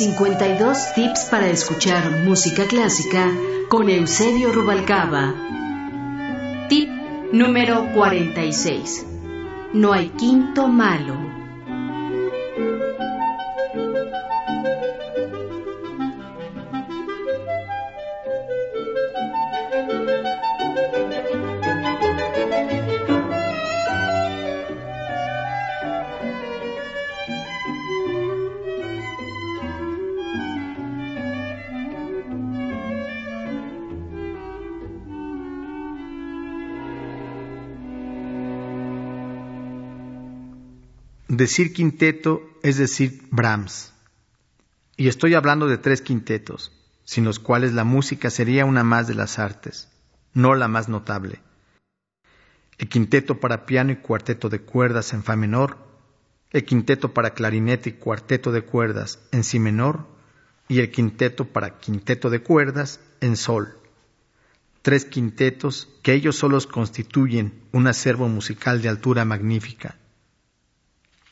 52 tips para escuchar música clásica con Eusebio Rubalcaba. Tip número 46. No hay quinto malo. Decir quinteto es decir Brahms. Y estoy hablando de tres quintetos, sin los cuales la música sería una más de las artes, no la más notable. El quinteto para piano y cuarteto de cuerdas en fa menor, el quinteto para clarinete y cuarteto de cuerdas en si menor, y el quinteto para quinteto de cuerdas en sol. Tres quintetos que ellos solos constituyen un acervo musical de altura magnífica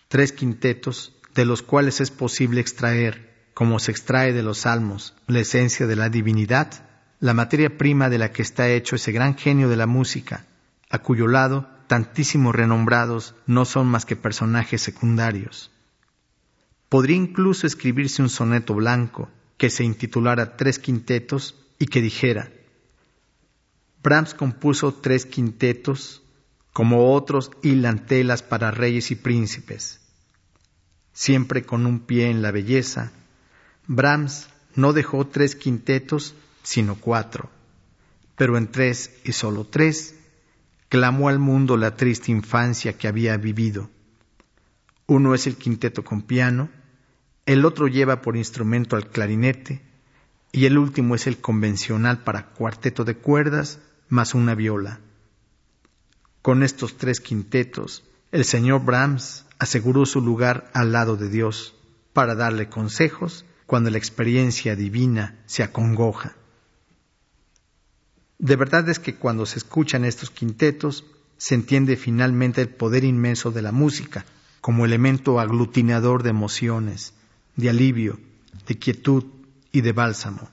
tres quintetos de los cuales es posible extraer, como se extrae de los salmos, la esencia de la divinidad, la materia prima de la que está hecho ese gran genio de la música, a cuyo lado tantísimos renombrados no son más que personajes secundarios. Podría incluso escribirse un soneto blanco que se intitulara Tres Quintetos y que dijera, Brahms compuso tres quintetos como otros hilan telas para reyes y príncipes. Siempre con un pie en la belleza, Brahms no dejó tres quintetos, sino cuatro, pero en tres y solo tres clamó al mundo la triste infancia que había vivido. Uno es el quinteto con piano, el otro lleva por instrumento al clarinete, y el último es el convencional para cuarteto de cuerdas más una viola. Con estos tres quintetos, el señor Brahms aseguró su lugar al lado de Dios para darle consejos cuando la experiencia divina se acongoja. De verdad es que cuando se escuchan estos quintetos, se entiende finalmente el poder inmenso de la música como elemento aglutinador de emociones, de alivio, de quietud y de bálsamo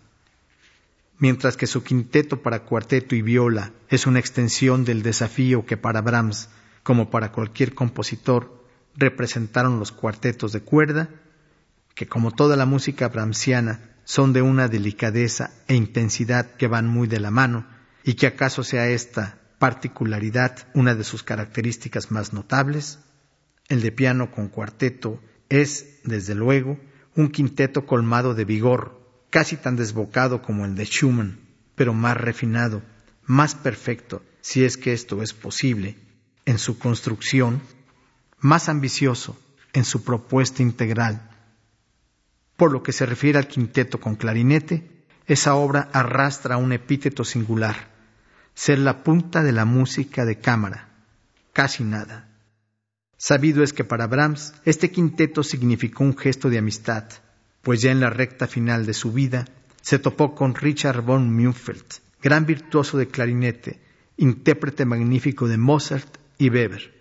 mientras que su quinteto para cuarteto y viola es una extensión del desafío que para Brahms, como para cualquier compositor, representaron los cuartetos de cuerda, que como toda la música brahmsiana son de una delicadeza e intensidad que van muy de la mano, y que acaso sea esta particularidad una de sus características más notables, el de piano con cuarteto es, desde luego, un quinteto colmado de vigor, casi tan desbocado como el de Schumann, pero más refinado, más perfecto, si es que esto es posible, en su construcción, más ambicioso en su propuesta integral. Por lo que se refiere al quinteto con clarinete, esa obra arrastra un epíteto singular, ser la punta de la música de cámara, casi nada. Sabido es que para Brahms este quinteto significó un gesto de amistad, pues ya en la recta final de su vida se topó con Richard von Münfeld, gran virtuoso de clarinete, intérprete magnífico de Mozart y Weber.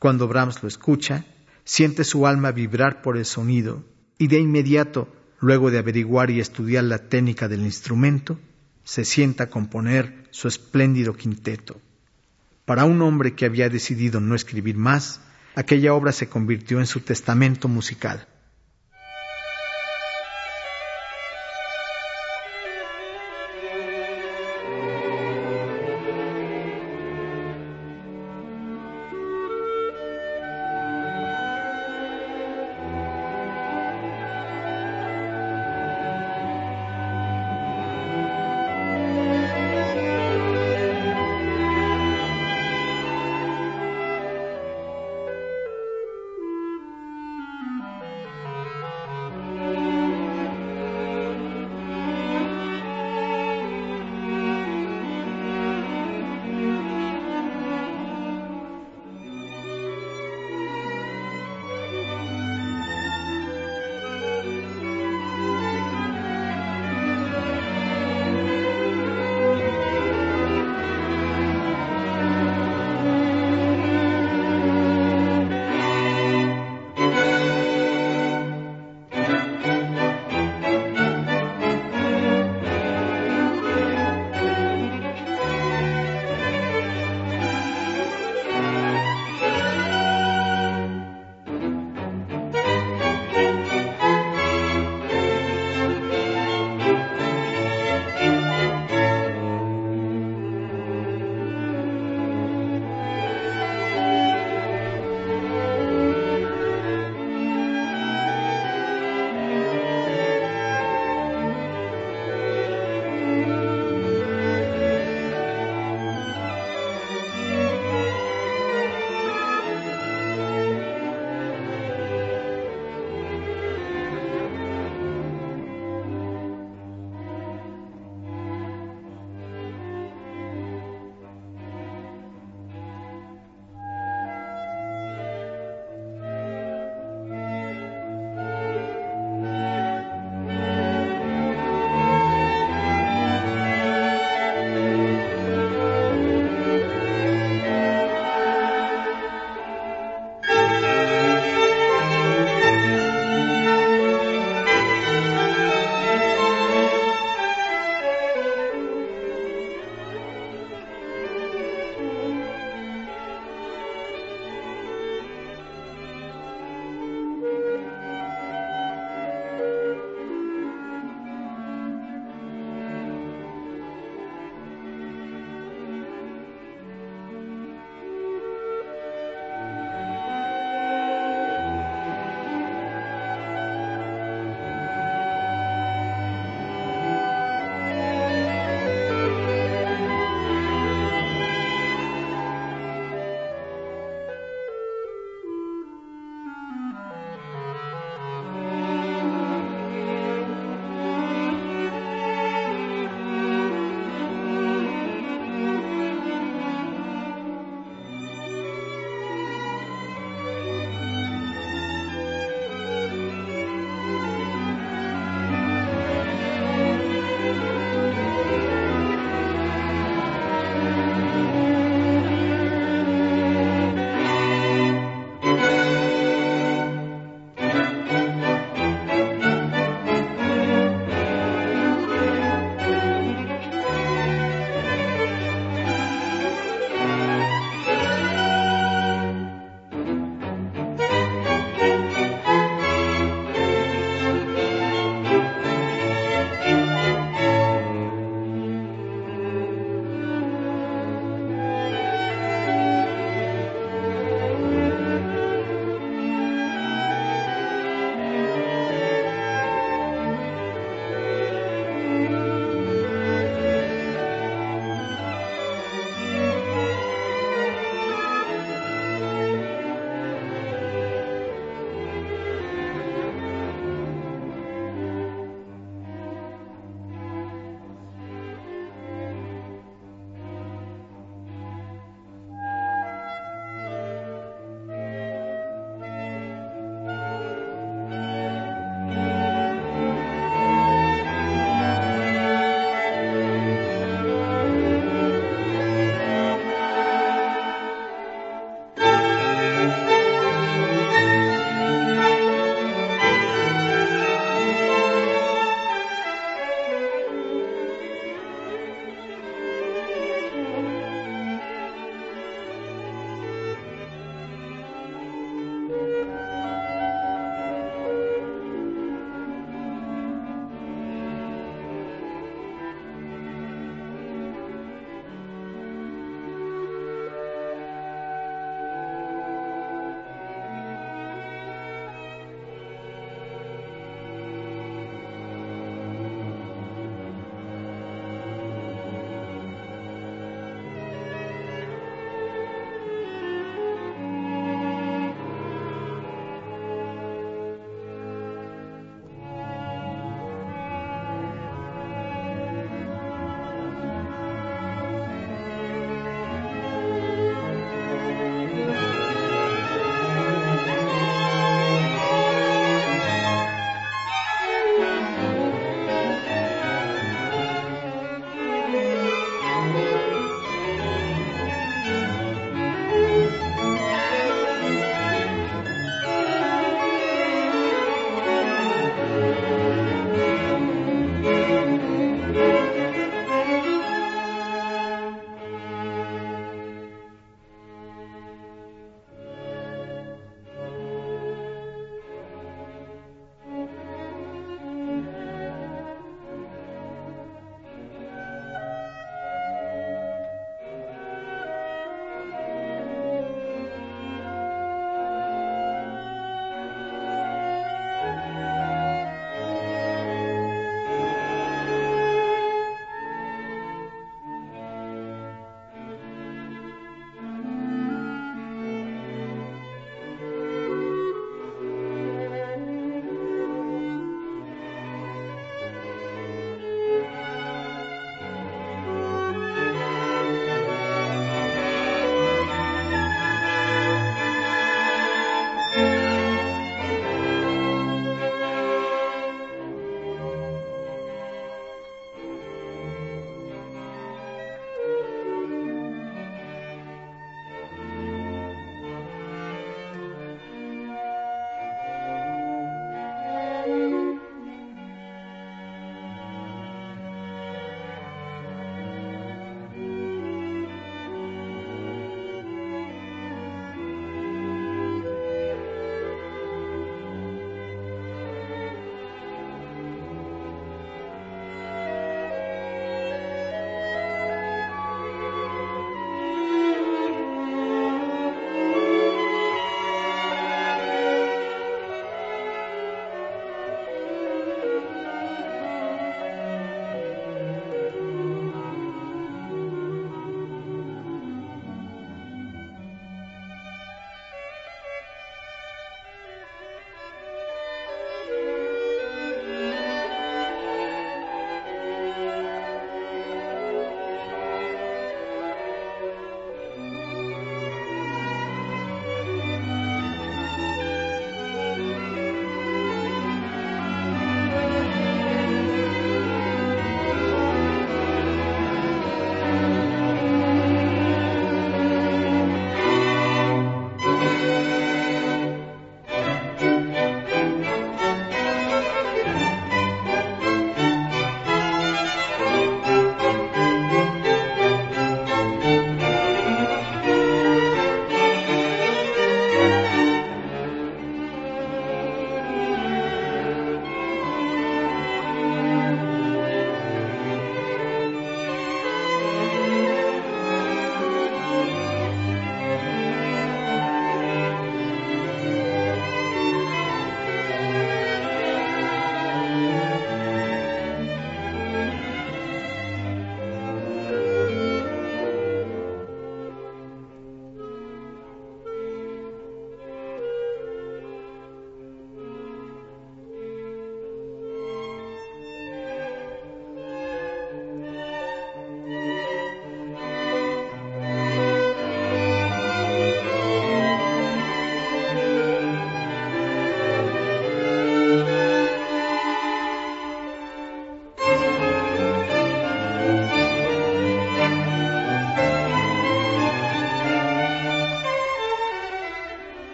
Cuando Brahms lo escucha, siente su alma vibrar por el sonido y de inmediato, luego de averiguar y estudiar la técnica del instrumento, se sienta a componer su espléndido quinteto. Para un hombre que había decidido no escribir más, aquella obra se convirtió en su testamento musical.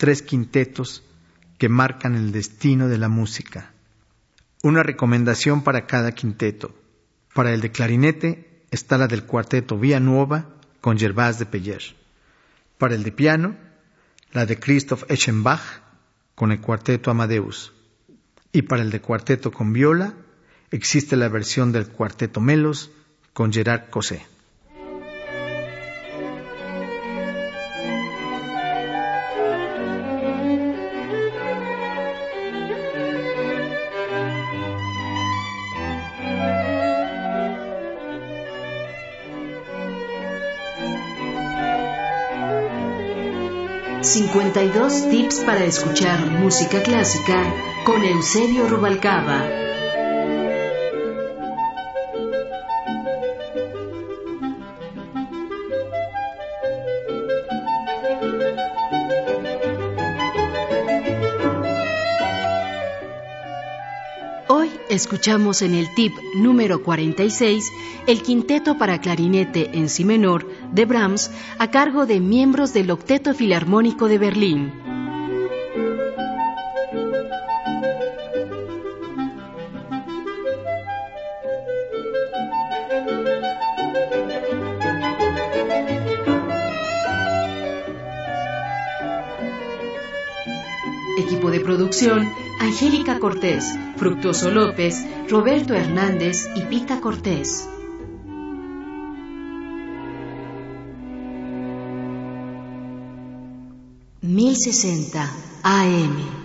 Tres quintetos que marcan el destino de la música. Una recomendación para cada quinteto. Para el de clarinete está la del cuarteto Vía Nueva con Gervás de Peller. Para el de piano, la de Christoph Eschenbach con el cuarteto Amadeus. Y para el de cuarteto con viola, existe la versión del cuarteto Melos con Gerard Cosé. 52 tips para escuchar música clásica con Eusebio Rubalcaba. Hoy escuchamos en el tip número 46 el quinteto para clarinete en si menor de Brahms a cargo de miembros del Octeto Filarmónico de Berlín. Equipo de producción, Angélica Cortés, Fructuoso López, Roberto Hernández y Pita Cortés. 1060 AM.